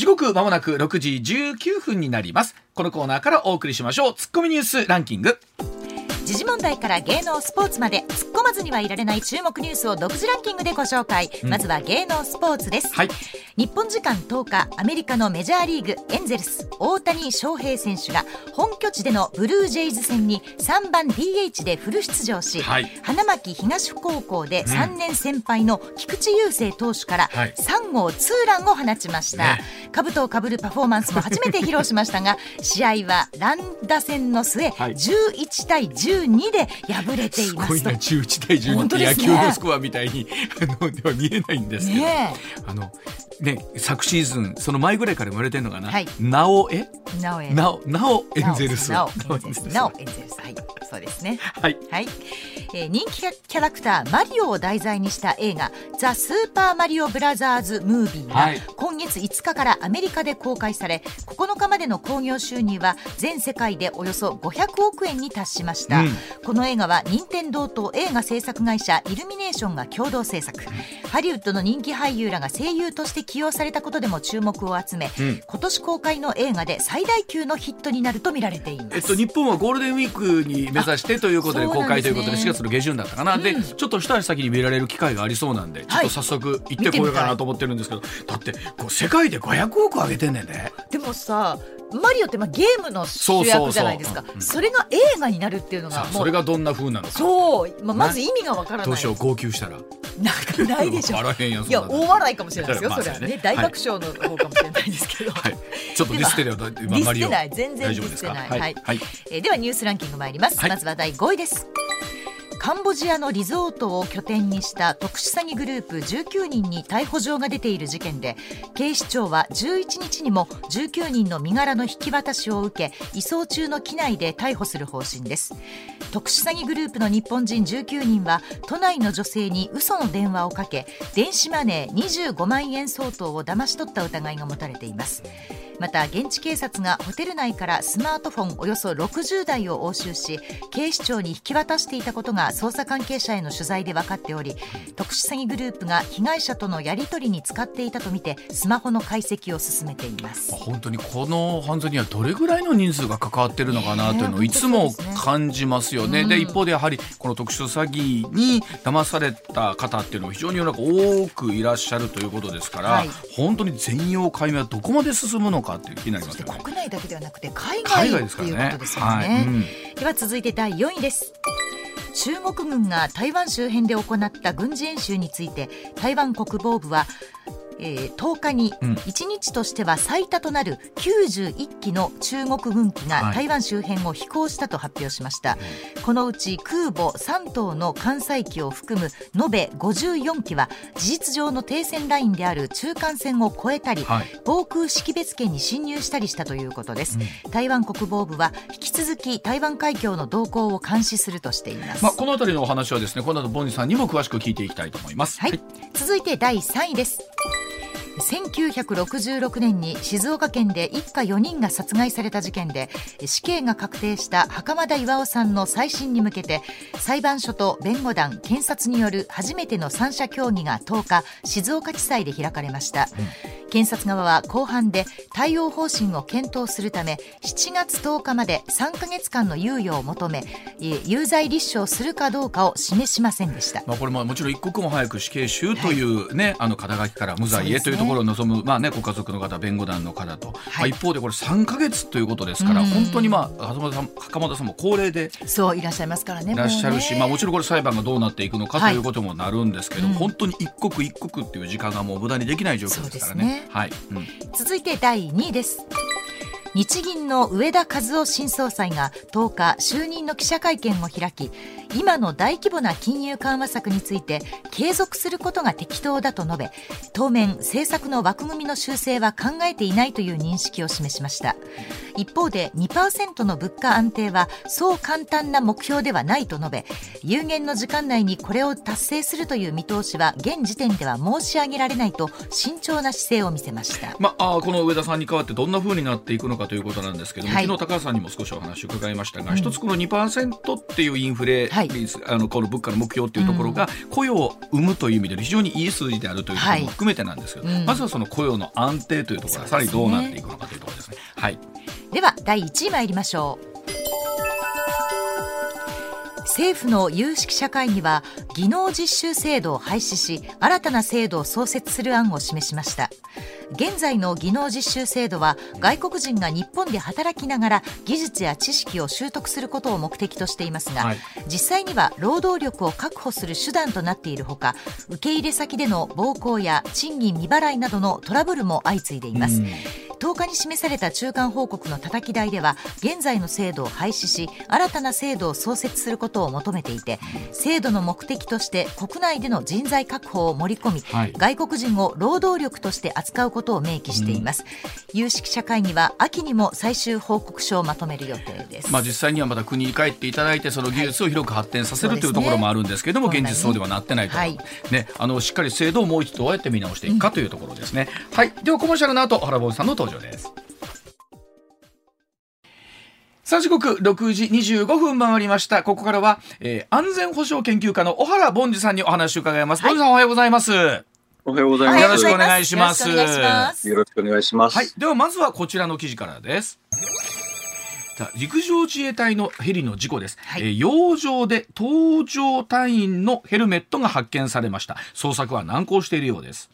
時刻まもなく6時19分になります。このコーナーからお送りしましょう。ツッコミニュースランキング。時事問題から芸能スポーツまで突っ込まずにはいられない注目ニュースを独自ランキングでご紹介、うん、まずは芸能スポーツです、はい、日本時間10日アメリカのメジャーリーグエンゼルス大谷翔平選手が本拠地でのブルージェイズ戦に3番 DH でフル出場し、はい、花巻東高校で3年先輩の菊池雄星投手から3号ツーランを放ちました、ね、兜をかぶるパフォーマンスも初めて披露しましたが 試合は乱打戦の末、はい、11対10 12で敗れていますすごいな11対12って野球のスコアみたいにあのでは見えないんですけど、ね、あのね昨シーズンその前ぐらいから言われてるのかな、はい、なおえ？なおえ。なおなおエンゼルス。なおエンゼルス。なおエンゼルス。はい。そうですね。はい、はい。えー、人気キャラクターマリオを題材にした映画「ザ・スーパーマリオブラザーズ・ムービー」が今月5日からアメリカで公開され9日までの興行収入は全世界でおよそ500億円に達しました、うん、この映画は任天堂と映画制作会社イルミネーションが共同制作、ハリウッドの人気俳優らが声優として起用されたことでも注目を集め、うん、今年公開の映画で最大級のヒットになると見られています、えっと、日本はゴールデンウィークに目指してということで公開ということで4月の下旬だったかな、で、うん、ちょっと一足先に見られる機会がありそうなんでちょっと早速行ってこようかなと思ってるんですけど、だってこう世界で500億上げてんねんね。でもさマリオってまあゲームの主役じゃないですか。それが映画になるっていうのがそれがどんなふうなのか。そう、まあ、まず意味がわからない。どうしよう号泣したら。ないでしょ。笑へんやいや大笑いかもしれないですよ、それはね。大爆笑の方かもしれないですけど、はい、ちょっとディスってるやディスってない。全然ディスってない。はい、はい、えー、ではニュースランキング参ります、まずは第5位ですカンボジアのリゾートを拠点にした特殊詐欺グループ19人に逮捕状が出ている事件で警視庁は11日にも19人の身柄の引き渡しを受け移送中の機内で逮捕する方針です。特殊詐欺グループの日本人19人は都内の女性に嘘の電話をかけ電子マネー25万円相当を騙し取った疑いが持たれています。また現地警察がホテル内からスマートフォンおよそ60台を押収し警視庁に引き渡していたことが捜査関係者への取材で分かっており特殊詐欺グループが被害者とのやり取りに使っていたとみてスマホの解析を進めています。本当にこの犯罪にはどれぐらいの人数が関わっているのかなというのをいつも感じますよね。で、一方でやはりこの特殊詐欺に騙された方っていうのも非常に世の中多くいらっしゃるということですから、はい、本当に全容解明はどこまで進むのかかって気になりますよね。国内だけではなくて海外海外ねいうことですよね、はいうん、では続いて第4位です。中国軍が台湾周辺で行った軍事演習について台湾国防部はえー、10日に1日としては最多となる91機の中国軍機が台湾周辺を飛行したと発表しました、はい、このうち空母3頭の艦載機を含む延べ54機は事実上の停戦ラインである中間線を越えたり、はい、防空識別圏に侵入したりしたということです、うん、台湾国防部は引き続き台湾海峡の動向を監視するとしています、まあ、この辺りのお話はですねこの後ボンニさんにも詳しく聞いていきたいと思います、はい、はい、続いて第3位です1966年に静岡県で一家4人が殺害された事件で死刑が確定した袴田巌さんの再審に向けて裁判所と弁護団検察による初めての三者協議が10日静岡地裁で開かれました、うん検察側は後半で対応方針を検討するため7月10日まで3か月間の猶予を求め有罪立証するかどうかを示しませんでした、まあ、これももちろん一刻も早く死刑囚というね、はい、あの肩書きから無罪へというところを望む、ね、まあね、ご家族の方弁護団の方と、はい、まあ、一方でこれ3か月ということですから本当に、まあ、袴田さん袴田さんも高齢でそういらっしゃいますからねいらっしゃるし、まあ、もちろんこれ裁判がどうなっていくのかということもなるんですけど、はい、本当に一刻一刻っていう時間がもう無駄にできない状況ですからね。はい、うん。続いて第2位です。日銀の上田和夫新総裁が10日就任の記者会見を開き今の大規模な金融緩和策について継続することが適当だと述べ当面政策の枠組みの修正は考えていないという認識を示しました。一方で2%の物価安定はそう簡単な目標ではないと述べ有限の時間内にこれを達成するという見通しは現時点では申し上げられないと慎重な姿勢を見せました、まあ、この上田さんに代わってどんなふうになっていくのかということなんですけども、はい、昨日高橋さんにも少しお話を伺いましたが、うん、一つこの2%っていうインフレ、はい、あのこの物価の目標っていうところが雇用を生むという意味で非常にいい数字であるということも含めてなんですけど、はい、まずはその雇用の安定というところがさらにどうなっていくのかというところですね。はい、では第1位参りましょう。政府の有識者会議は技能実習制度を廃止し新たな制度を創設する案を示しました現在の技能実習制度は外国人が日本で働きながら技術や知識を習得することを目的としていますが、はい、実際には労働力を確保する手段となっているほか受け入れ先での暴行や賃金未払いなどのトラブルも相次いでいます、10日に示された中間報告のたたき台では現在の制度を廃止し新たな制度を創設することを求めていて制度の目的として国内での人材確保を盛り込み、はい、外国人を労働力として扱うことを明記しています、うん、有識者会議は秋にも最終報告書をまとめる予定です、まあ、実際にはまた国に帰っていただいてその技術を広く発展させる、はい、というところもあるんですけれども、現実そうではなってないと、はい、ね、あのしっかり制度をもう一度どうやって見直していくかというところですね、うん、はい。ではコマーシャルの後原坊さんの登場です。さあ時刻6時25分回りました。ここからは、えー、安全保障研究家の小原凡司さんにお話を伺います、はい、さんおはようございます。おはようございます。よろしくお願いします。よろしくお願いします。はい、ではまずはこちらの記事からです。陸上自衛隊のヘリの事故です、はい、えー、洋上で搭乗隊員のヘルメットが発見されました。捜索は難航しているようです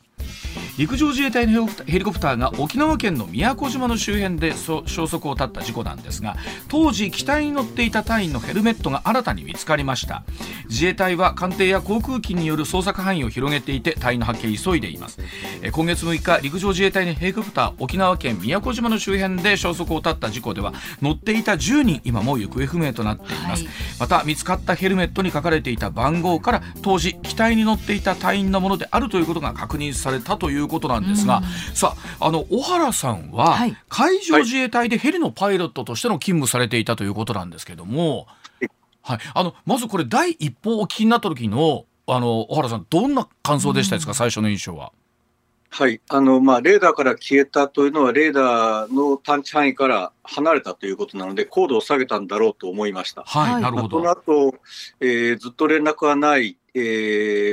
陸上自衛隊のヘリコプターが沖縄県の宮古島の周辺で消息を絶った事故なんですが当時機体に乗っていた隊員のヘルメットが新たに見つかりました。自衛隊は艦艇や航空機による捜索範囲を広げていて隊員の発見を急いでいます。今月6日陸上自衛隊のヘリコプター沖縄県宮古島の周辺で消息を絶った事故では乗っていた10人今も行方不明となっています、はい、また見つかったヘルメットに書かれていた番号から当時機体に乗っていた隊員のものであるということが確認されたということなんですが、さああの小原さんは、海上自衛隊でヘリのパイロットとしての勤務されていたということなんですけども、はい、あのまずこれ第一報お聞きになった時のあの小原さんどんな感想でしたですか、最初の印象は。はい。あのまあ、レーダーから消えたというのは、レーダーの探知範囲から離れたということなので、高度を下げたんだろうと思いました。はい、なるほど。その後、えー、ずっと連絡はない、え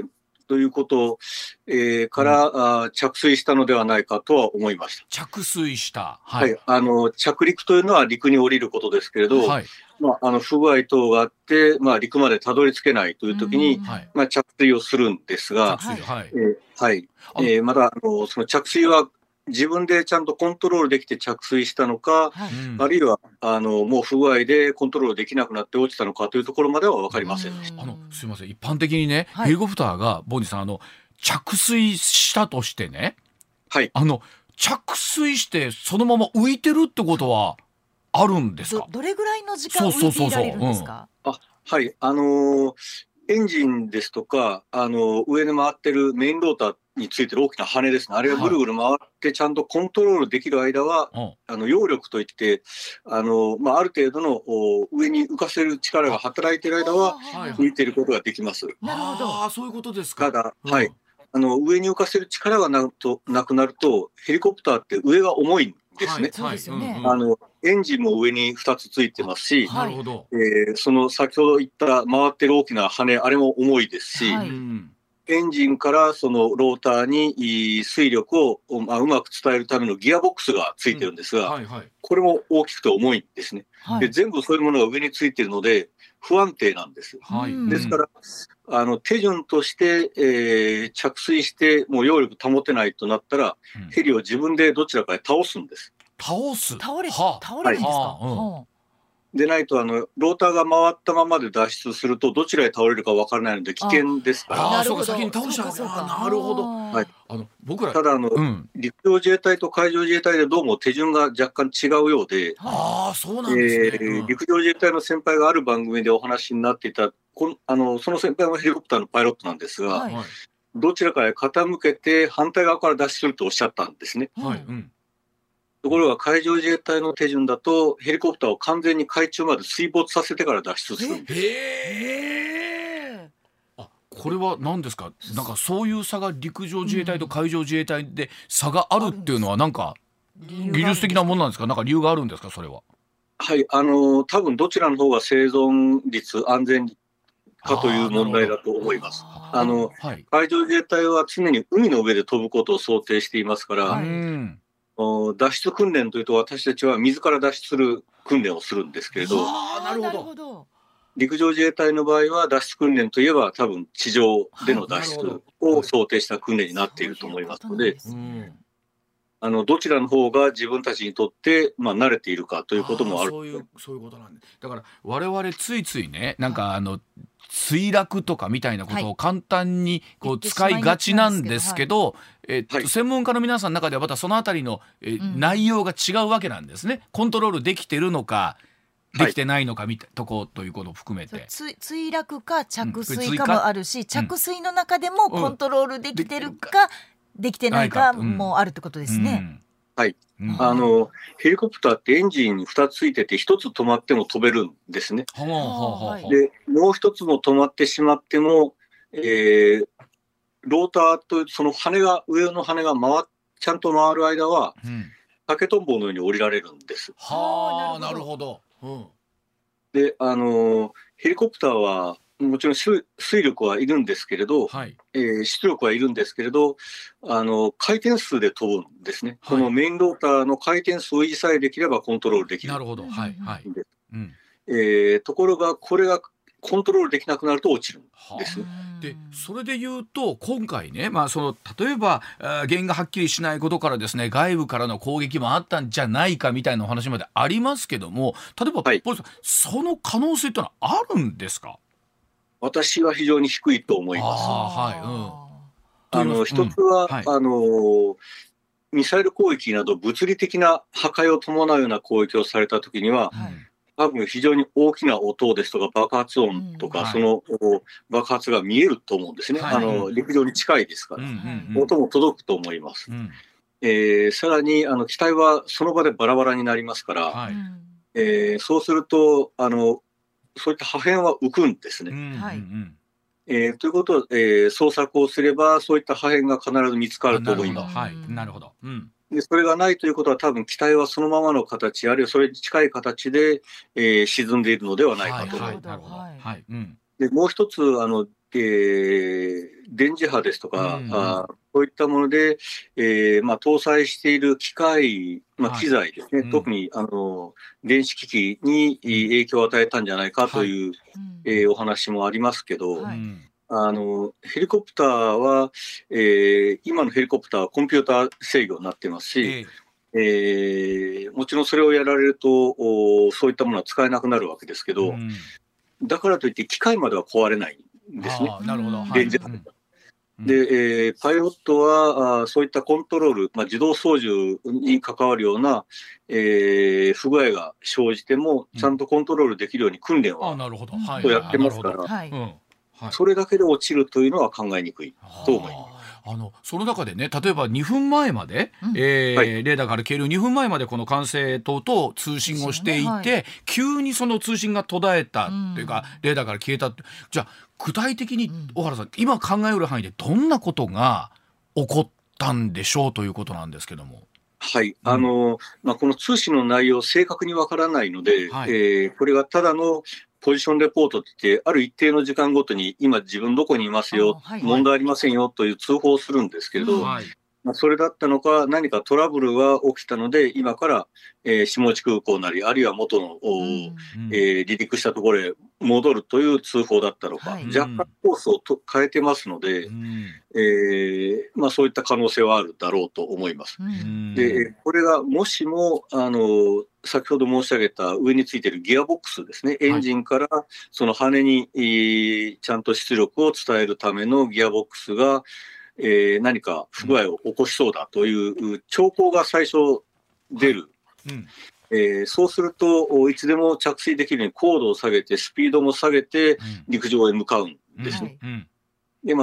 ー、ということ、えー、から、うん、着水したのではないかとは思いました。着水した、はい、はい、あの着陸というのは陸に降りることですけれど、はい、まあ、あの不具合等があって、まあ、陸までたどり着けないというときに、まあ、着水をするんですが、はい。えーはい。えー、まだあのその着水は自分でちゃんとコントロールできて着水したのか、はい、あるいはあのもう不具合でコントロールできなくなって落ちたのかというところまでは分かりません。あのすみません。一般的にね、はい、ヘリコプターがボンジさんあの着水したとしてね、はい、あの着水してそのまま浮いてるってことはあるんですか？どれぐらいの時間浮いていられるんですか？あはい。あのー、エンジンですとかあの上で回ってるメインローターについてる大きな羽ですね、あれがぐるぐる回ってちゃんとコントロールできる間は、はい、あの揚力といって、あのまあ、ある程度の上に浮かせる力が働いている間は、浮いていることができます。なるほど。あそういうことですか。ただ、はい、あの上に浮かせる力がなとなくなると、ヘリコプターって上が重いんですね。はい、そうですあのエンジンも上に2つついてますし、なるほど。えー、その先ほど言った回ってる大きな羽、あれも重いですし、はい、エンジンからそのローターに水力を、まあ、うまく伝えるためのギアボックスがついてるんですが、うんはいはい、これも大きくて重いんですね、はい、で。全部そういうものが上についてるので、不安定なんです。はい、ですから、あの手順として、えー、着水して、もう揚力保てないとなったら、うん、ヘリを自分でどちらかへ倒すんです。倒す？倒れ、はあ、倒れるんですか、はあでないとあのローターが回ったままで脱出するとどちらへ倒れるかわからないので危険ですから。ああそうか先に倒しちゃうなるほど。はい。あの僕らただあの、うん、陸上自衛隊と海上自衛隊でどうも手順が若干違うようで。ああそうなんですね、えー、陸上自衛隊の先輩がある番組でお話になっていたこあのその先輩はヘリコプターのパイロットなんですが、はい、どちらかへ傾けて反対側から脱出するとおっしゃったんですね。はい。うんところが海上自衛隊の手順だとヘリコプターを完全に海中まで水没させてから脱出する。んです。へあこれは何ですか？なんかそういう差が陸上自衛隊と海上自衛隊で差があるっていうのはなんか技術的なものなんですか？なんか理由があるんですか？それは。はいあの多分どちらの方が生存率安全かという問題だと思います。あの、はい、海上自衛隊は常に海の上で飛ぶことを想定していますから、はい脱出訓練というと私たちは自ら脱出する訓練をするんですけれどなるほど。陸上自衛隊の場合は脱出訓練といえば多分地上での脱出を想定した訓練になっていると思いますので。あのどちらの方が自分たちにとって、まあ、慣れているかということもあるそういうそういうことなんでだから我々ついついねなんかあの墜落とかみたいなことを簡単にこう使いがちなんですけど、えっと、専門家の皆さんの中ではまたそのあたりの、え内容が違うわけなんですね。コントロールできてるのかできてないのかみたいなとこということを含めて、墜落か着水かもあるし、うん、着水の中でもコントロールできてるか、できてないかもあるってことですね。はい、うん、あのヘリコプターってエンジン2つついてて1つ止まっても飛べるんですね。でもう1つも止まってしまっても、えー、ローターとその羽が上の羽が回ちゃんと回る間は、うん、竹とんぼのように降りられるんです。はあなるほど。うん、であのヘリコプターはもちろん水力はいるんですけれど、はい、えー、出力はいるんですけれどあの回転数で飛ぶんですね、はい、このメインローターの回転数を維持さえできればコントロールできる。なるほど、はいはい。うん。えー、ところがこれがコントロールできなくなると落ちるんです。でそれで言うと今回ね、まあ、その例えば原因がはっきりしないことからですね外部からの攻撃もあったんじゃないかみたいなお話までありますけども例えば、はい、その可能性ってのはあるんですか？私は非常に低いと思います。はい、うん、あの一つは、うんはい、あのミサイル攻撃など物理的な破壊を伴うような攻撃をされたときには、はい、多分非常に大きな音ですとか爆発音とか、うん、その爆発が見えると思うんですね、はい、あの陸上に近いですから、うんうん、音も届くと思います。うん、えー、さらにあの機体はその場でバラバラになりますから、はい、えー、そうするとあのそういった破片は浮くんですね。はい。えー、ということは、えー、捜索をすればそういった破片が必ず見つかると思います。はい、なるほど、うん、でそれがないということは多分機体はそのままの形あるいはそれに近い形で、えー、沈んでいるのではないかと。思います。はい。でもう一つあの、えー、電磁波ですとか、うんうん、あこういったもので、えーまあ、搭載している機械、まあ、機材ですね、はいうん、特にあの電子機器に影響を与えたんじゃないかとい。う、はい、えー、お話もありますけど、はい、あのヘリコプターは、えー、今のヘリコプターはコンピューター制御になってますし、えー、えー、もちろんそれをやられるとおそういったものは使えなくなるわけですけど、うん、だからといって機械までは壊れない。んですね。なるほど、はい、で、えー、パイロットはあそういったコントロール、まあ、自動操縦に関わるような、えー、不具合が生じても、ちゃんとコントロールできるように訓練は、うやってますから、それだけで落ちるというのは考えにくいと思います。あのその中でね例えば2分前まで、うん、えーはい、レーダーから消える2分前までこの管制塔と通信をしていて、はい、急にその通信が途絶えたっていうか、うん、レーダーから消えたってじゃあ具体的に小原さん、今考える範囲でどんなことが起こったんでしょうということなんですけども。はい、あのまあ、この通信の内容、正確にわからないので、はい、えー、これがただのポジションレポートって言って、ある一定の時間ごとに、今、自分どこにいますよ、はいはい、問題ありませんよという通報をするんですけれど、はい、まあ、それだったのか、何かトラブルが起きたので、今から、えー、下地空港なり、あるいは元の、うん、えー、離陸したところへ戻るという通報だったのか、はい、若干コースをと変えてますので、うん、えー、まあ、そういった可能性はあるだろうと思います。うん、でこれがもしもあの先ほど申し上げた上についているギアボックスですね、エンジンからその羽に、ちゃんと出力を伝えるためのギアボックスが、えー、何か不具合を起こしそうだという兆候が最初出る、うん。えー、そうするといつでも着水できるように高度を下げてスピードも下げて陸上へ向かうんですね。うんうん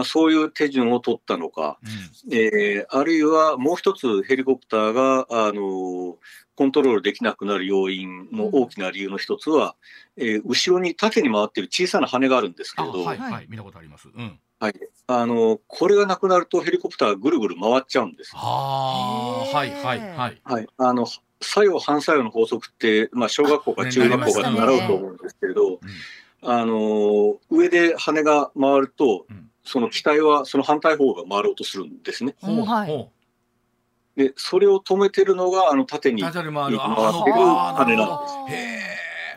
あ、そういう手順を取ったのか、うん、えー、あるいはもう一つヘリコプターが、あのコントロールできなくなる要因の大きな理由の一つは、うん、えー、後ろに縦に回っている小さな羽があるんですけれど、はい、はい、見たことあります。うん。はい、あのこれがなくなるとヘリコプターがぐるぐる回っちゃうんです。はあ、はいはいはい。はい、あの作用反作用の法則って、まあ小学校か中学校かで習うと思うんですけれど、あの上で羽が回ると、うん、その機体はその反対方が回ろうとするんですね。はい。でそれを止めてるのがあの縦に回ってる羽なんです。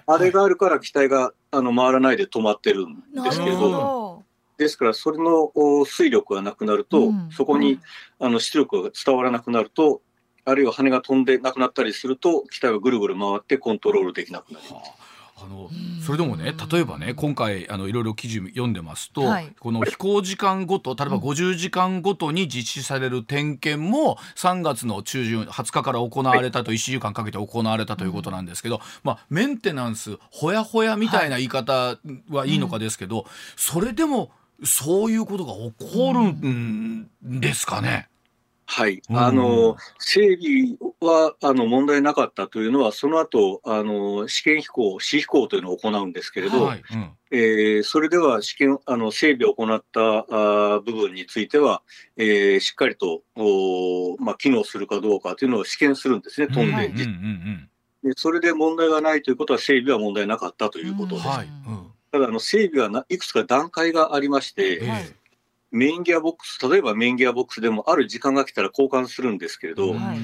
あれがあるから機体があの回らないで止まってるんですけど、ですからそれの水力がなくなると、うん、そこにあの出力が伝わらなくなると、あるいは羽が飛んでなくなったりすると機体がぐるぐる回ってコントロールできなくなります。あのそれでもね例えばね今回あのいろいろ記事読んでますと、はい、この飛行時間ごと例えば50時間ごとに実施される点検も3月の中旬20日から行われたと1週間かけて行われたということなんですけど、まあ、メンテナンスほやほやみたいな言い方はいいのかですけど、それでもそういうことが起こるんですかね？はい、あの整備はあの問題なかったというのは、その後あの試験飛行、試飛行というのを行うんですけれど、はい。うん、えー、それでは試験あの整備を行ったあ部分については、えー、しっかりとお、まあ、機能するかどうかというのを試験するんですね、飛んで、でそれで問題がないということは、整備は問題なかったということです。はい。うん、ただあの、整備はいくつか段階がありまして、えーメインギアボックス、例えばメインギアボックスでもある時間が来たら交換するんですけれど、はい、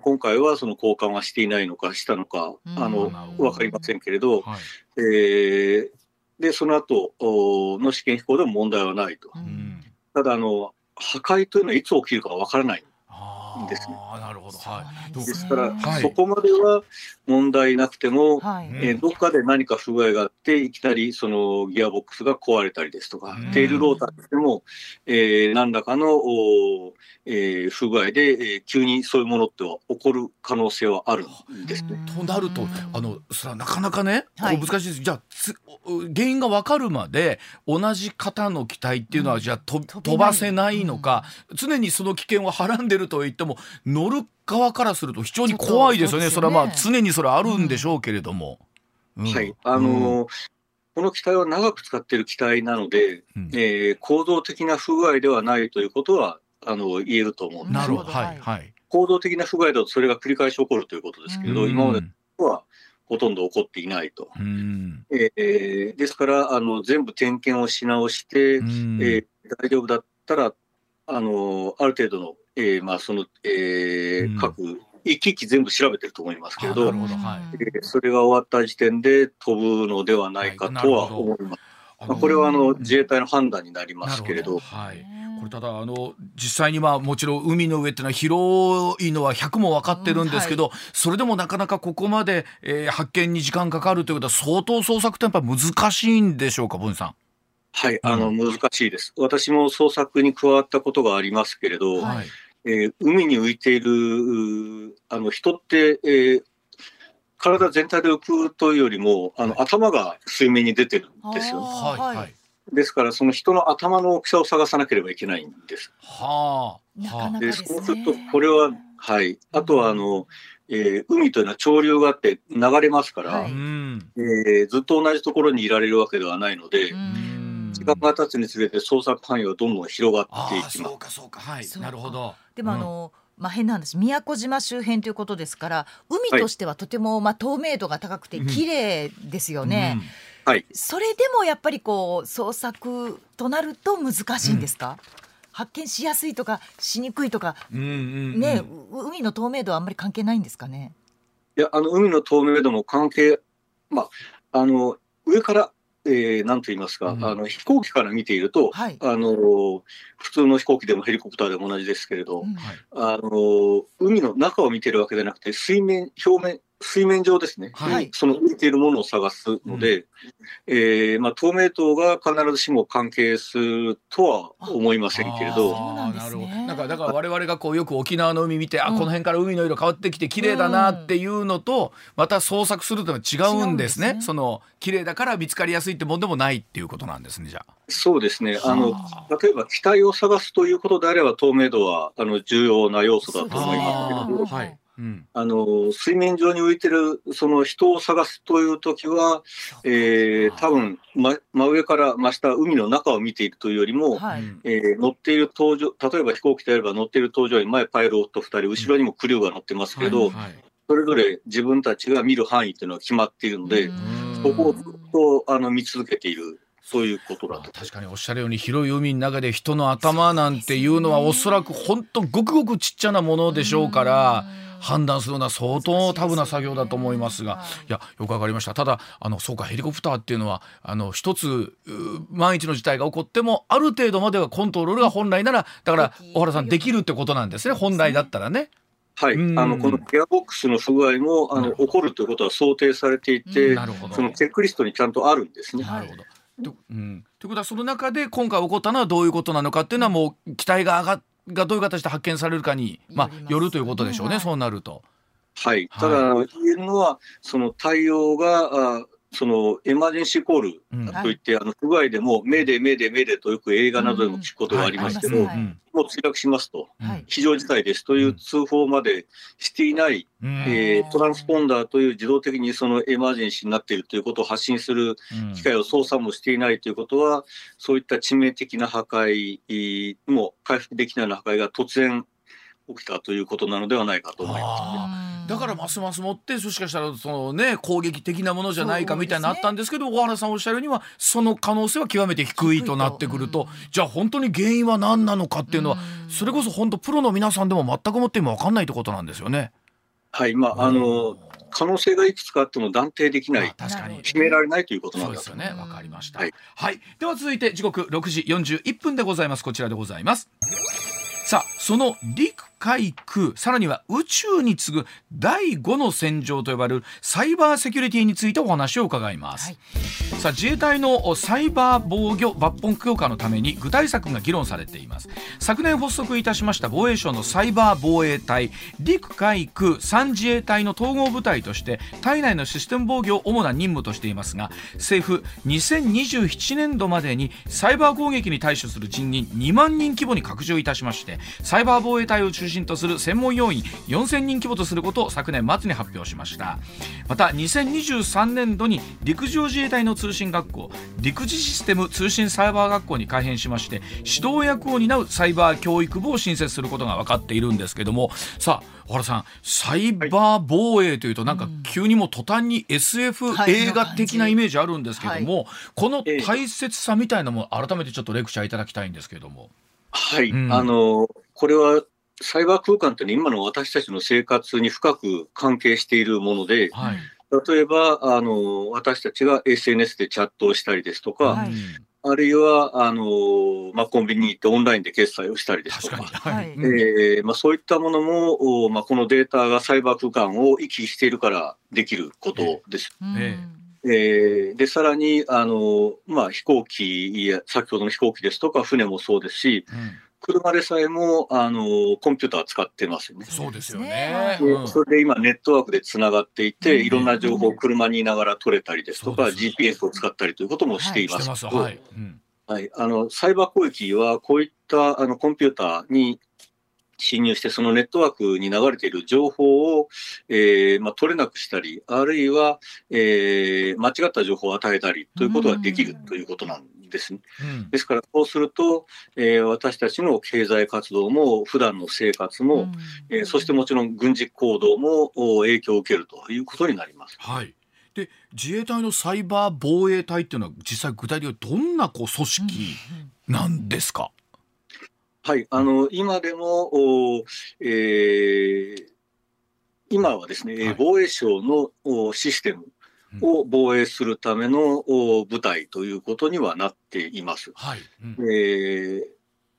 今回はその交換はしていないのか、したのか、あの分かりませんけれど、はい、えー、でその後の試験飛行でも問題はないと。ただあの、破壊というのはいつ起きるか分からないですね。なるほど、はい、ですから、はい、そこまでは問題なくても、はい、えー、どっかで何か不具合があって、いきなりそのギアボックスが壊れたりですとか、テールローターでも、えー、何らかのお、えー、不具合で、えー、急にそういうものっては起こる可能性はあるんですね。となると、あのそれはなかなかね、はい、難しいです。じゃあ原因が分かるまで同じ型の機体っていうのはじゃあと、飛ばせないのか、常にその危険をはらんでると言っても乗る側からすると非常に怖いですよね、ね、それはまあ常にそれはあるんでしょうけれども。うん、はい。あのーこの機体は長く使っている機体なので、うん、えー、構造的な不具合ではないということはあの言えると思うんです。なるほど、はいはい、構造的な不具合だとそれが繰り返し起こるということですけど、今まではほとんど起こっていないと。えー、ですからあの、全部点検をし直して、えー、大丈夫だったら、あのある程度のえーまあそのえー、各一機一機全部調べてると思いますけど、はい。えー、それが終わった時点で飛ぶのではないかとは思います。まあ、これはあの自衛隊の判断になりますけれど。はい、これただあの実際にまあもちろん海の上っていうのは広いのは100も分かってるんですけど、うん。はい、それでもなかなかここまで、えー、発見に時間かかるということは相当捜索ってやっぱ難しいんでしょうか、文さん。はい、あの難しいです。私も捜索に加わったことがありますけれど、はい、えー、海に浮いているあの人って、えー、体全体で浮くというよりもあの、はい、頭が水面に出てるんですよ、はいはい、ですからその人の頭の大きさを探さなければいけないんです。はあ、で、そうするとこれははい、あとはあの、えー、海というのは潮流があって流れますから、はい、えー、ずっと同じところにいられるわけではないので。時間が経つにつれて捜索範囲はどんどん広がっていきます。そうかそうか。はい。なるほど。でもあの、まあ、変な話宮古島周辺ということですから海としてはとても、まあ、透明度が高くて綺麗ですよね。はい、それでもやっぱりこう捜索となると難しいんですか、うん、発見しやすいとかしにくいとか、ね、海の透明度はあんまり関係ないんですかね？いやあの海の透明度も関係、まあ、あの上からえー、なんと言いますか、うん、あの飛行機から見ていると、はい、あの普通の飛行機でもヘリコプターでも同じですけれど、うん、あの海の中を見てるわけじゃなくて水面表面水面上ですね、はい、その浮いているものを探すので、うん、えー、まあ、透明度が必ずしも関係するとは思いませんけれど。なるほど。なんかだから我々がこうよく沖縄の海見て、うん、あこの辺から海の色変わってきて綺麗だなっていうのと、また捜索するとは違うんですね。すね。その綺麗だから見つかりやすいってもんでもないっていうことなんですねじゃあ。そうですね。あ。の例えば機体を探すということであれば透明度はあの重要な要素だと思いますけれど。はいうん、あの水面上に浮いてるその人を探すという時は、えー、多分、ま、真上から真下海の中を見ているというよりも、はい、えー、乗っている搭乗例えば飛行機であれば乗っている搭乗員前パイロット2人後ろにもクルーが乗ってますけど、はいはい、それぞれ自分たちが見る範囲というのは決まっているのでそこをずっとあの見続けている。そういうことだと。確かにおっしゃるように広い海の中で人の頭なんていうのはおそらく本当ごくごくちっちゃなものでしょうから。判断するのは相当タフな作業だと思いますが、いやよくわかりました。ただあのそうかヘリコプターっていうのはあの一つ万一の事態が起こってもある程度まではコントロールが本来ならだから小原さんできるってことなんですね。本来だったらね。はい、あのこのギアボックスの不具合もあの起こるということは想定されていて、そのチェックリストにちゃんとあるんですね。なるほど。と,、うん、ということはその中で今回起こったのはどういうことなのかっていうのはもう機体があががどういう形で発見されるかに、まあ、よるということでしょうね、はい、そうなると。はい、ただ、言えるのは、その対応があその emergency call といって、あの不具合でも、メーデー、メーデー、メーデーとよく映画などでも聞くことがあります。けど、もう墜落しますと、非常事態ですという通報までしていない、えー、トランスポンダーという自動的にそのエマージェンシーになっているということを発信する機械を操作もしていないということは、そういった致命的な破壊も回復できないような破壊が突然起きたということなのではないかと思います、ね、だからますますもってもしかしたらそのね攻撃的なものじゃないかみたいなあったんですけど、ね、小原さんおっしゃるにはその可能性は極めて低いとなってくると、じゃあ本当に原因は何なのかっていうのは、それこそ本当プロの皆さんでも全くもって今分かんないってことなんですよね。はいまああの可能性がいくつかあっても断定できない、確かに決められないということなんですよね。わかりました、はい。はい。では続いて時刻6時41分でございます。こちらでございます。さあその陸海空さらには宇宙に次ぐ第5の戦場と呼ばれるサイバーセキュリティについてお話を伺います、はい、さあ自衛隊のサイバー防御抜本強化のために具体策が議論されています。昨年発足いたしました防衛省のサイバー防衛隊陸海空3自衛隊の統合部隊として体内のシステム防御を主な任務としていますが政府2027年度までにサイバー攻撃に対処する人員2万人規模に拡充いたしましてサイバー防衛隊を中心とする専門要員4000人規模とすることを昨年末に発表しました。また2023年度に陸上自衛隊の通信学校陸自システム通信サイバー学校に改編しまして指導役を担うサイバー教育部を新設することが分かっているんですけども。さあ小原さんサイバー防衛というとなんか急にも途端に SF 映画的なイメージあるんですけども、この大切さみたいなもの改めてちょっとレクチャーいただきたいんですけれども。はい、うん、あのこれはサイバー空間というのは今の私たちの生活に深く関係しているもので、はい、例えばあの私たちが SNS でチャットをしたりですとか、はい、あるいはあの、まあ、コンビニに行ってオンラインで決済をしたりですとか、はい、えー、まあ、そういったものも、まあ、このデータがサイバー空間を行き来しているからできることです。えー、えー、でさらにあの、まあ、飛行機や先ほどの飛行機ですとか船もそうですし、うん車でさえもあのコンピューター使ってますよね。そうですよね。うん、それで今ネットワークでつながっていて、うん、いろんな情報を車にいながら取れたりですとか、GPS を使ったりということもしています。はい、はい、あのサイバー攻撃はこういったあのコンピューターに侵入して、そのネットワークに流れている情報を、えーまあ、取れなくしたり、あるいは、えー、間違った情報を与えたりということができるということなんですね。うん、ですから、こうすると、えー、私たちの経済活動も、普段の生活も、うん、えー、そしてもちろん軍事行動も影響を受けるということになります。はい。で自衛隊のサイバー防衛隊っていうのは実際具体的にどんなこう組織なんですか、はい、あの今でも、おえー、今はですね、はい、防衛省のシステムを防衛するための部隊ということにはなっています。はい。うん。えー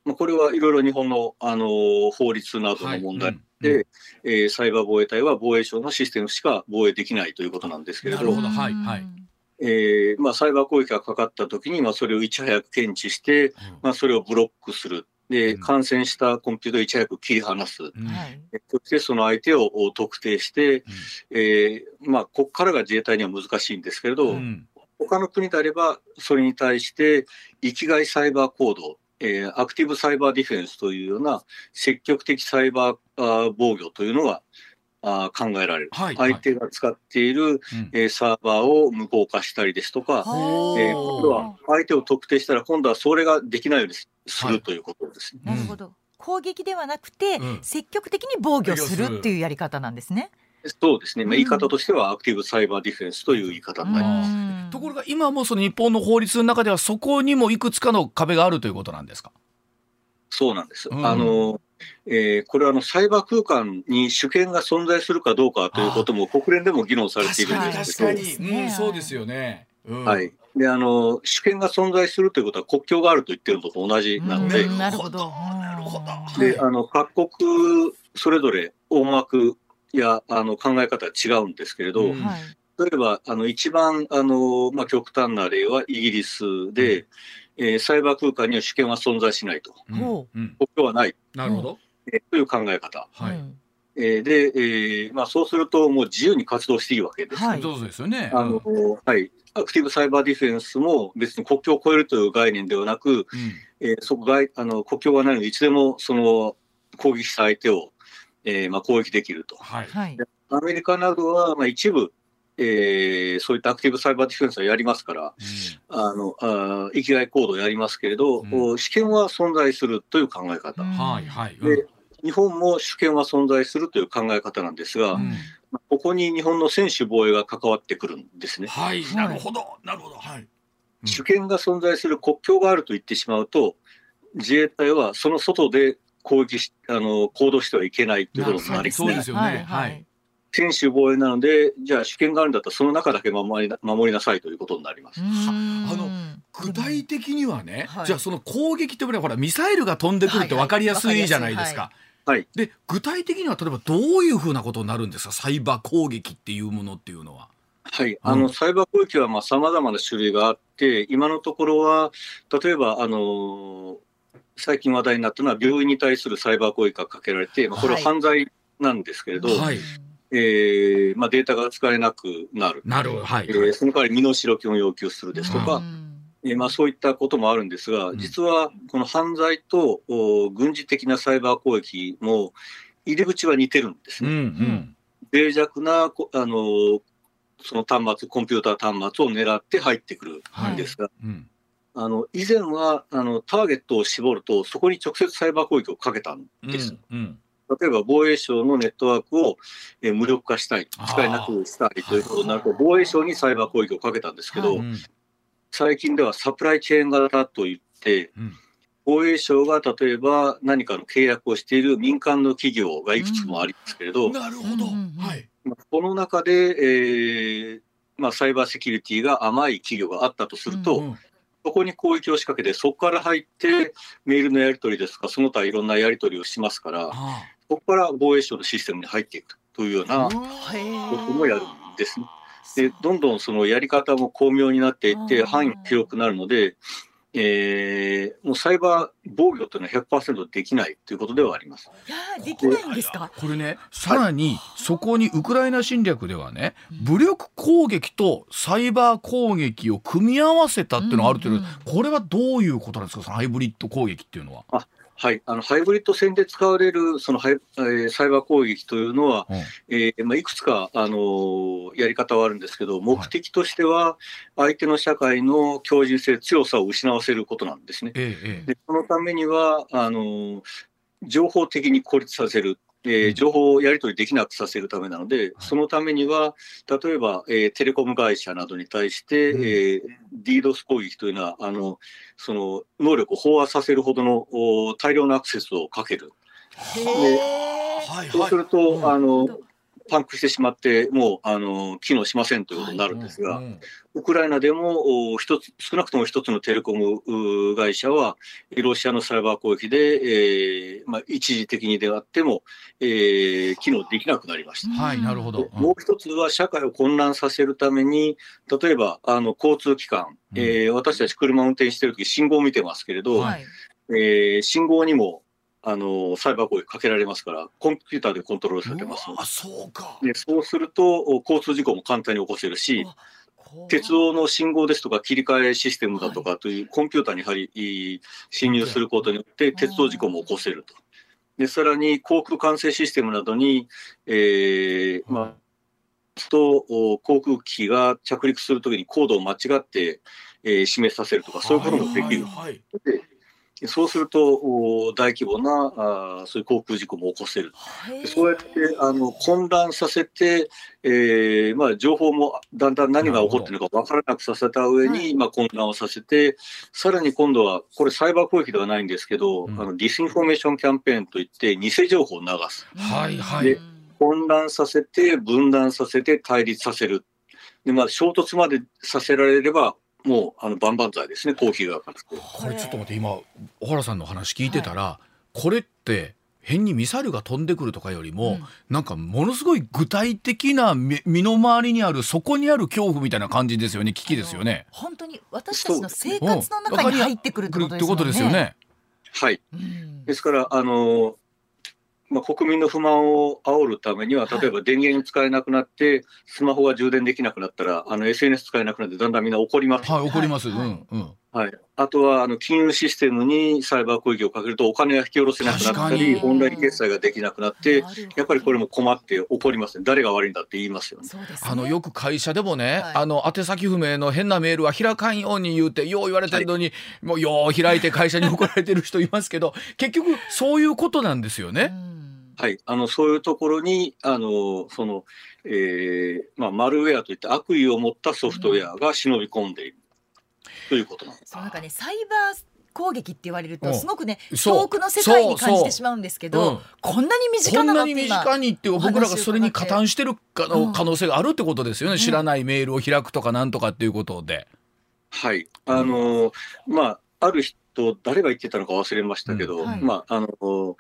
まあ、これはいろいろ日本のあの法律などの問題で、はい。うん。えー、サイバー防衛隊は防衛省のシステムしか防衛できないということなんですけれど。も。はい。はい。えーまあ、サイバー攻撃がかかったときに、まあ、それをいち早く検知して、うん、まあ、それをブロックする、で、感染したコンピューターをいち早く切り離す、うん、そしてその相手を特定して、うん、えー、まあ、ここからが自衛隊には難しいんですけれど、うん、他の国であれば、それに対して域外サイバー行動、えー、アクティブサイバーディフェンスというような積極的サイバー防御というのがあ考えられる、はい、相手が使っている、えサーバーを無効化したりですとか、えー、今度は相手を特定したら今度はそれができないようにするということですね。なるほど。攻撃ではなくて、積極的に防御するっていうやり方なんですね。そうですね、まあ、言い方としてはアクティブサイバーディフェンスという言い方になります。ところが今もその日本の法律の中ではそこにもいくつかの壁があるということなんですか？そうなんです。うん、あのえー、これはあのサイバー空間に主権が存在するかどうかということも国連でも議論されているんですけど確かに、うん、そうですよね、うん、はい。であの主権が存在するということは国境があると言ってるのと同じなので、なるほど。なるほど。であの各国それぞれ大枠やあの考え方は違うんですけれど、例えばあの一番あの、まあ、極端な例はイギリスで、えー、サイバー空間には主権は存在しないと、う。ん、国境はない、なるほど。えー、という考え方。はいえー、で、えーまあ、そうすると、もう自由に活動していいわけです、はい、そうですよね。あのはい、アクティブサイバーディフェンスも別に国境を越えるという概念ではなく、うん、えー、そこがあの国境がないので、いつでもその攻撃した相手を、えーまあ、攻撃できると。はい、アメリカなどは、まあ、一部、えー、そういったアクティブサイバーディフェンスはやりますから、うん、あのあ生きがい行動をやりますけれど、うん、主権は存在するという考え方。はいはい。で日本も主権は存在するという考え方なんですが、うん、ここに日本の専守防衛が関わってくるんですね。はい、なるほど、なるほど。はい。主権が存在する国境があると言ってしまうと、自衛隊はその外で攻撃し、あの行動してはいけないということになりますね。そうですよね。はい。専守防衛なので、じゃあ主権があるんだったら、その中だけ守り守りなさいということになります。あの具体的にはね、はい、じゃあその攻撃ってほらミサイルが飛んでくるって分かりやすいじゃないですか。はい、で具体的には例えばどういうふうなことになるんですか？サイバー攻撃っていうものっていうのは。はい、あの、サイバー攻撃はさまざ、まな種類があって、今のところは、例えば、あの最近話題になったのは、病院に対するサイバー攻撃がかけられて、まあ、これは犯罪なんですけれど、はい、えー、まあ、データが使えなくなる。なるはい、えー、その代わり身代金を要求するですとか、うん、えー、まあ、そういったこともあるんですが、実はこの犯罪とお軍事的なサイバー攻撃も入り口は似てるんですね。うんうん、脆弱なあのその端末、コンピューター端末を狙って入ってくるんですが、はい。うん、あの以前はあのターゲットを絞ると、そこに直接サイバー攻撃をかけたんです。うんうん。例えば防衛省のネットワークを、え無力化したい、使えなくしたいということになると、防衛省にサイバー攻撃をかけたんですけど、最近ではサプライチェーン型といって、防衛省が例えば何かの契約をしている民間の企業がいくつもありますけれど、なるほど、はい、この中で、えーまあ、サイバーセキュリティが甘い企業があったとすると、うんうん。そこに攻撃を仕掛けて、そこから入って、メールのやり取りですとか、その他いろんなやり取りをしますから、そこから防衛省のシステムに入っていくというようなこともやるんですね。でどんどんそのやり方も巧妙になっていって範囲が広くなるので、えー、もうサイバー防御というのは100%できないということではあります。いやできないんですか？これねさらにそこにウクライナ侵略ではね武力攻撃とサイバー攻撃を組み合わせたっていうのがあるという、うんうん、これはどういうことなんですか？そのハイブリッド攻撃っていうのは。あはい、あのハイブリッド戦で使われるそのハイ、えー、サイバー攻撃というのは、うん、えー、まあ、いくつか、あのー、やり方はあるんですけど、目的としては、相手の社会の強靭性、強さを失わせることなんですね。ええ、でそのためにはあの情報的に孤立させるえー、情報をやり取りできなくさせるためなので、そのためには、例えば、えー、テレコム会社などに対して、うん、えー、DDoS 攻撃というのは、あのその能力を飽和させるほどの大量のアクセスをかける。でそうすると、あのパンクしてしまって、もうあの機能しませんということになるんですが、はいうん、ウクライナでも一つ少なくとも一つのテレコム会社は、ロシアのサイバー攻撃で、えーまあ、一時的にであっても、えー、機能できなくなりました。はい、なるほど、うん、もう一つは、社会を混乱させるために、例えばあの交通機関、うん、えー、私たち車を運転しているとき、信号を見てますけれど、はい、えー、信号にもあのサイバー攻撃かけられますから、コンピューターでコントロールされてます。あそうか。でそうすると、交通事故も簡単に起こせるし、鉄道の信号ですとか切り替えシステムだとかというコンピューターにやはり侵入することによって鉄道事故も起こせると。でさらに航空管制システムなどに、えーまあ、と航空機が着陸するときに高度を間違って、えー、示させるとか、そういうこともできる。はいはいはいそうすると大規模なあそういう航空事故も起こせる。そうやってあの混乱させて、えーまあ、情報もだんだん何が起こっているのか分からなくさせた上に、はい、まあ、混乱をさせて、さらに今度は、これサイバー攻撃ではないんですけど、うん、あの disinformation campaign といって偽情報を流す。はいはい、混乱させて、分断させて、対立させる。で、まあ、衝突までさせられれば、もう、あの、万々歳ですね、コーヒーがこれちょっと待って、今、小原さんの話聞いてたら、はい、これって、変にミサイルが飛んでくるとかよりも、うん、なんかものすごい具体的な身の回りにあるそこにある恐怖みたいな感じですよね危機ですよね。本当に私たちの生活の中に入ってくるってことですよね。はい、うん、ですからあのまあ、国民の不満を煽るためには、例えば電源使えなくなって、スマホが充電できなくなったら、あの SNS 使えなくなって、だんだんみんな怒ります、はい、怒ります。うん、うん。はい、あとはあの金融システムにサイバー攻撃をかけるとお金が引き下ろせなくなったりオンライン決済ができなくなってやっぱりこれも困って怒りますね。誰が悪いんだって言いますよね。ね。あのよく会社でもね、はい、あの宛先不明の変なメールは開かんように言うてよう言われてるのに、はい、もうよう開いて会社に怒られてる人いますけど 結局そういうことなんですよね。はい、あのそういうところにあのその、えーまあ、マルウェアといって悪意を持ったソフトウェアが忍び込んでいる、ということなんです。そうなんかねサイバー攻撃って言われるとすごくね遠くの世界に感じてしまうんですけど、う。ん、こんなに身近なのってこんなに身近にって僕らがそれに加担してるかの可能性があるってことですよね、うん、知らないメールを開くとかなんとかっていうことで。はい。あのまあある人誰が言ってたのか忘れましたけど、うん。はい、まああの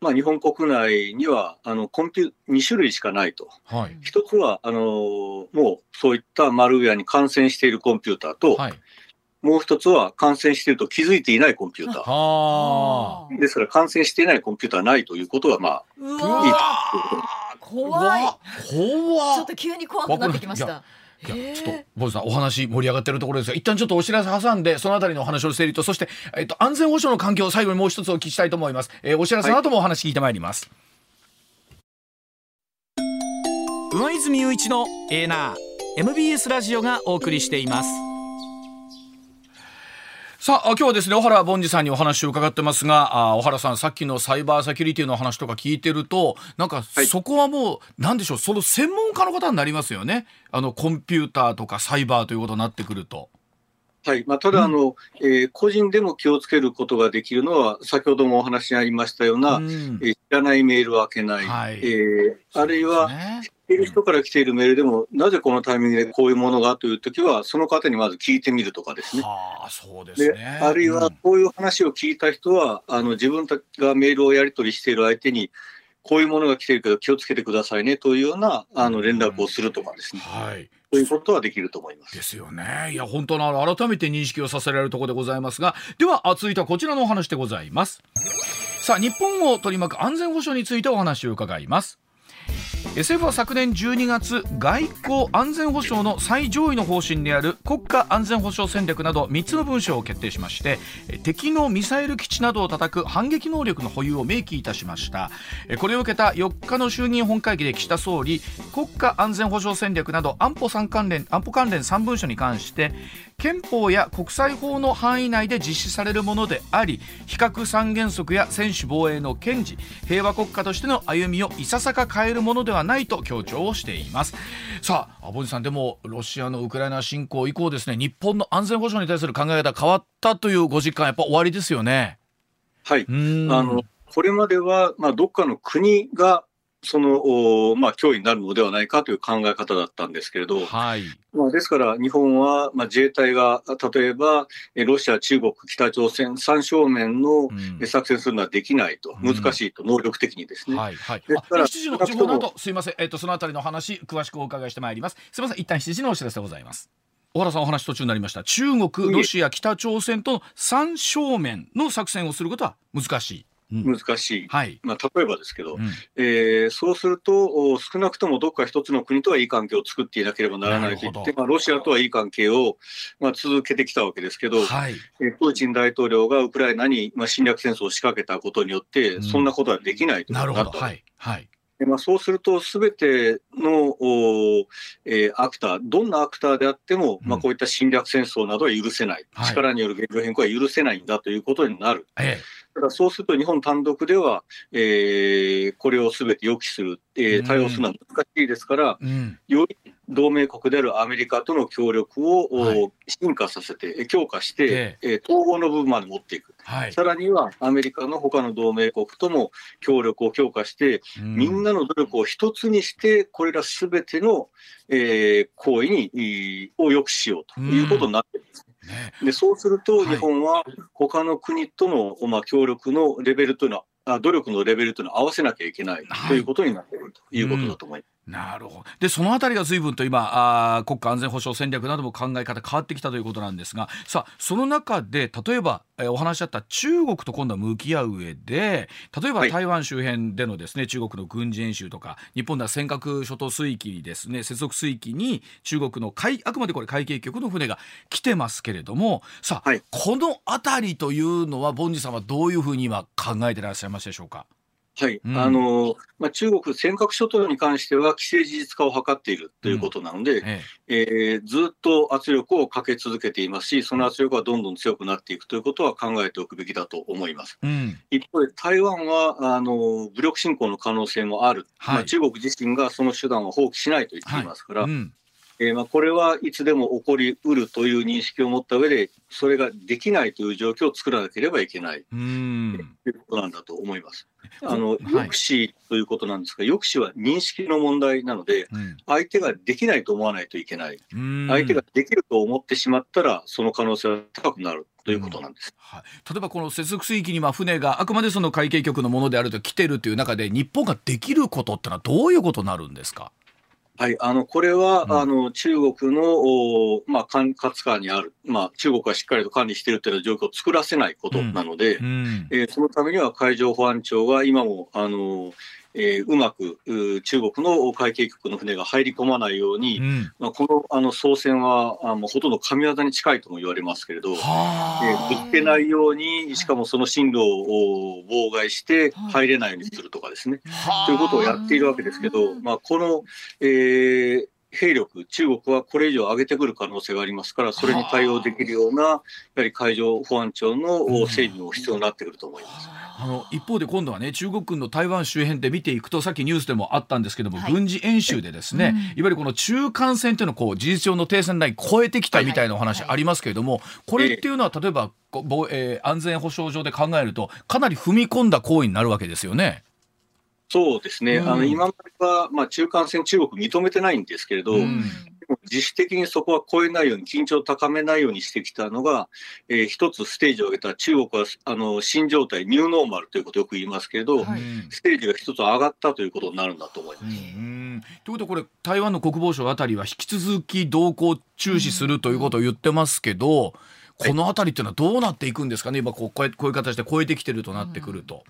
まあ、日本国内にはあのコンピュ2種類しかないと、はい、一つはあのもうそういったマルウェアに感染しているコンピューターと、はい、もう一つは感染していると気づいていないコンピューター。ですから感染していないコンピューターないということがまあいいと。怖い。怖ちょっと急に怖くなってきました。い？やちょっとボイさんお話盛り上がってるところですが一旦ちょっとお知らせ挟んでそのあたりのお話を整理とそして、えっと、安全保障の環境を最後にもう一つお聞きしたいと思います、えー、お知らせの後もお話聞いてまいります、はい、上泉雄一のエーナー MBS ラジオがお送りしていますさあ今日はですね小原凡司さんにお話を伺ってますがあ小原さんさっきのサイバーセキュリティの話とか聞いてるとなんかそこはもう、何、はい、でしょうその専門家の方になりますよね。あのコンピューターとかサイバーということになってくると。はい。まあ、ただあの、うん、えー、個人でも気をつけることができるのは、先ほどもお話にありましたような、うん、えー、知らないメールを開けない、はい、えー、あるいは、ね、いる人から来ているメールでも、なぜこのタイミングでこういうものがというときは、その方にまず聞いてみるとかですね。あそうですねあるいは、こういう話を聞いた人は、うん、あの自分がメールをやり取りしている相手に、こういうものが来ているけど気をつけてくださいねというようなあの連絡をするとかですね。うん、はいということはできると思います。ですよね。いや、本当の改めて認識をさせられるところでございますが、では、続いてはこちらのお話でございます。さあ、日本を取り巻く安全保障についてお話を伺います。SF は昨年12月外交安全保障の最上位の方針である国家安全保障戦略など3つの文書を決定しまして敵のミサイル基地などを叩く反撃能力の保有を明記いたしました。これを受けた4日の衆議院本会議で岸田総理国家安全保障戦略など安保関連安保関連3文書に関して憲法や国際法の範囲内で実施されるものであり非核三原則や専守防衛の堅持平和国家としての歩みをいささか変えるものではないと強調をしています。さあボジさんでもロシアのウクライナ侵攻以降ですね日本の安全保障に対する考え方変わったというご実感やっぱ終わりですよね。はい。あのこれまでは、まあ、どっかの国がその、まあ、脅威になるのではないかという考え方だったんですけれど、はい。まあ、ですから日本は、まあ、自衛隊が例えばロシア、中国、北朝鮮3正面の作戦するのはできないと、うん、難しいと、能力的にですね。はいはい、ですから7時の時の後すいません、えっと、そのあたりの話詳しくお伺いしてまいります。すみません。一旦7時のお知らせでございます。小原さんお話途中になりました。中国、ロシア、北朝鮮との3正面の作戦をすることは難しい。難しい、うんはい、まあ、例えばですけど、うん、えー、そうすると少なくともどっか一つの国とはいい関係を作っていなければならないと言って、まあ、ロシアとはいい関係を、まあ、続けてきたわけですけど、はい、えー、プーチン大統領がウクライナに、まあ、侵略戦争を仕掛けたことによって、そんなことはできないということ。になった。はい。はいまあ、そうすると、すべてのお、えー、アクター、どんなアクターであっても、うん、まあ、こういった侵略戦争などは許せない、はい、力による現状変更は許せないんだということになる。ええ、ただそうすると、日本単独では、えー、これをすべて予期する、えー、対応するのは難しいですから、うん、より同盟国であるアメリカとの協力を、はい、進化させて、強化して、えー、統合の部分まで持っていく、はい、さらにはアメリカの他の同盟国とも協力を強化して、うん、みんなの努力を一つにして、これらすべての、えー、行為にを抑止しようということになっているんです。でそうすると、日本は他の国との、まあ、協力のレベルというのは、努力のレベルというのを合わせなきゃいけないということになっているということだと思います。なるほど。でそのあたりが随分と今あ国家安全保障戦略なども考え方変わってきたということなんですがさあその中で例えば、えお話しあった中国と今度は向き合う上で例えば台湾周辺でのですね、はい、中国の軍事演習とか日本では尖閣諸島水域ですね接続水域に中国の海あくまでこれ海警局の船が来てますけれどもさあ、はい、この辺りというのはボンジさんはどういうふうに今考えていらっしゃいますでしょうか？はい、うん、あのまあ、中国、尖閣諸島に関しては既成事実化を図っているということなので、うん、ええ。えー、ずっと圧力をかけ続けていますし、その圧力はどんどん強くなっていくということは考えておくべきだと思います。うん、一方で、台湾はあの武力侵攻の可能性もある、はい、まあ、中国自身がその手段を放棄しないと言っていますから。はいえーまあ、これはいつでも起こりうるという認識を持った上で、それができないという状況を作らなければいけない。ということなんだと思います。あの抑止ということなんですが、抑止は認識の問題なので、相手ができないと思わないといけない、相手ができると思ってしまったら、その可能性は高くなる。ということなんです、はい、例えばこの接続水域にまあ船があくまでその海警局のものであると来てるという中で日本ができることってのはどういうことになるんですか？はい、あのこれは、うん、あの中国の、まあ、管轄下にある、まあ、中国がしっかりと管理しているという状況を作らせないことなので、うん。うん、えー、そのためには海上保安庁が今もあのえー、うまく中国の海警局の船が入り込まないように、うん、まあ、このあの操船はあもうほとんど神業に近いとも言われますけれど、えー、ぶつけないように、しかもその進路を妨害して入れないようにするとかですね、ということをやっているわけですけど、まあ、この、えー、兵力、中国はこれ以上上げてくる可能性がありますから、それに対応できるような、やはり海上保安庁の整備も必要になってくると思います。あの一方で今度はね中国軍の台湾周辺で見ていくとさっきニュースでもあったんですけども、はい、軍事演習でですね、うん、いわゆるこの中間線というのをこう事実上の停戦ライン超えてきたみたいなお話ありますけれども、これっていうのは例えば、えー、安全保障上で考えるとかなり踏み込んだ行為になるわけですよね。そうですね、うん、あの今までは、まあ、中間線、中国認めてないんですけれど、うん、自主的にそこは超えないように、緊張を高めないようにしてきたのが、えー、一つステージを上げた中国はあの新状態、ニューノーマルということをよく言いますけれど、はい、ステージが一つ上がったということになるんだと思います。ということは、これ、台湾の国防省あたりは引き続き動向注視するということを言ってますけど、このあたりっていうのはどうなっていくんですかね、今こう、こういう形で超えてきてるとなってくると。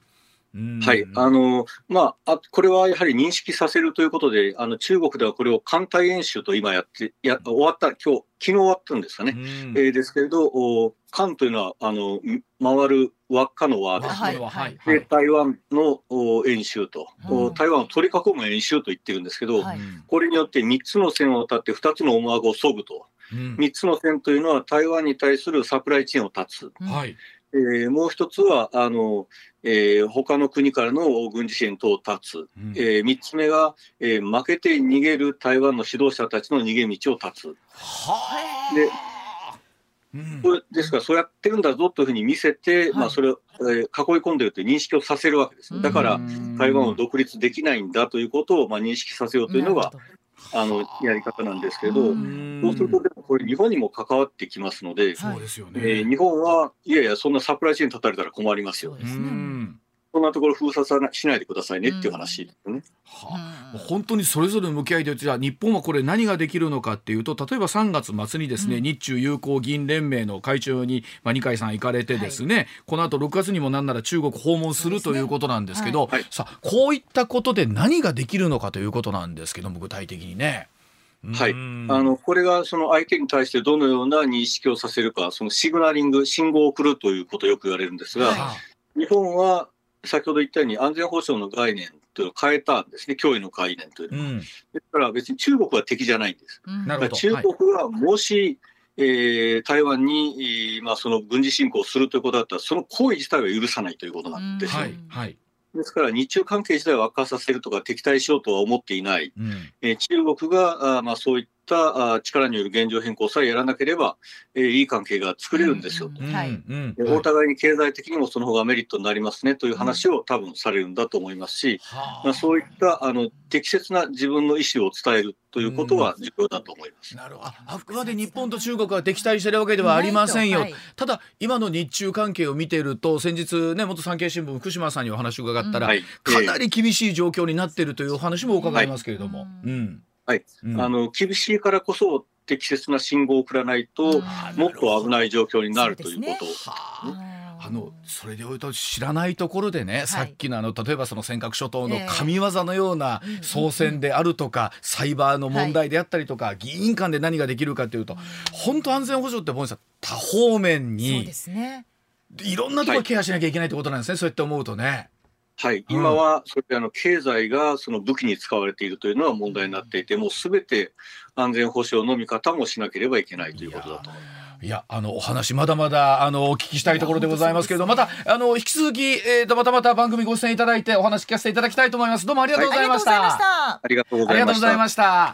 はい、あのまあ、これはやはり認識させるということで、あの中国ではこれを艦隊演習と今やって、や終わった、今日昨日終わったんですかね、うん、えー、ですけれど、お艦というのはあの回る輪っかの輪ですね、はい、で台湾のお演習と、うん、台湾を取り囲む演習と言ってるんですけど、はい、これによって3つの線を立って2つの思惑を削ぐと、うん、3つの線というのは台湾に対するサプライチェーンを断つ。はいえー、もう一つはあの、えー、他の国からの軍事支援等を断つ、うん、えー、3つ目が、えー、負けて逃げる台湾の指導者たちの逃げ道を断つ。でうん、ですから、そうやってるんだぞというふうに見せて、はい、まあ、それを、えー、囲い込んでるという認識をさせるわけです。だから、台湾を独立できないんだということを、まあ、認識させようというのが、あのやり方なんですけど、そうすると、これ、日本にも関わってきますので、そうですよね。えー、日本は、いやいや、そんなサプライチェーン立たれたら困りますよ。そうですねそんなところ封鎖しないでくださいねっていう話ですね。はあ、本当にそれぞれの向き合いでじゃあ日本はこれ何ができるのかっていうと例えば3月末にですね、うん、日中友好議員連盟の会長に、まあ、二階さん行かれてですね、はい、この後6月にもなんなら中国訪問するということなんですけど、はい、さあこういったことで何ができるのかということなんですけども具体的にね。はい、あのこれがその相手に対してどのような認識をさせるか、そのシグナリング、信号を送るということをよく言われるんですが、はい、日本は先ほど言ったように安全保障の概念というのを変えたんですね、脅威の概念というのは。うん、ですから別に中国は敵じゃないんです。うん、中国はもし、はいえー、台湾に、まあ、その軍事侵攻するということだったら、その行為自体は許さないということなんですよ。はい。はい。ですから日中関係自体を悪化させるとか敵対しようとは思っていない、うん、えー、中国があ、まあ、そういった力による現状変更さえやらなければ、えー、いい関係が作れるんですよ。と、うんうん。お互いに経済的にもその方がメリットになりますねという話を多分されるんだと思いますし、まあ、そういったあの適切な自分の意思を伝えるということは重要だと思います。なるほど。あくまで日本と中国は敵対しているわけではありませんよ、はい、ただ今の日中関係を見ていると先日ね元産経新聞福島さんにお話を伺ったら、うん。かなり厳しい状況になっているというお話も伺いますけれども。はい、うんはい、うん、あの厳しいからこそ適切な信号を送らないと、もっと危ない状況になるということ。あ。のそれでいうと知らないところでね、はい、さっきのあの例えばその尖閣諸島の神業のような操船であるとか、サイバーの問題であったりとか、はい、議員間で何ができるかというと、本当安全保障って思うん多方面にそうです、ね、いろんなところケアしなきゃいけないってことなんですね、はい、そうやって思うとね。はい、今はそれあの経済がその武器に使われているというのは問題になっていて、もうすべて安全保障の見方もしなければいけないということだと思います。いやあのお話まだまだあのお聞きしたいところでございますけれどまたあの引き続き、えーと、またまた番組ご出演いただいてお話聞かせていただきたいと思います。どうもありがとうございました、はい、ありがとうございました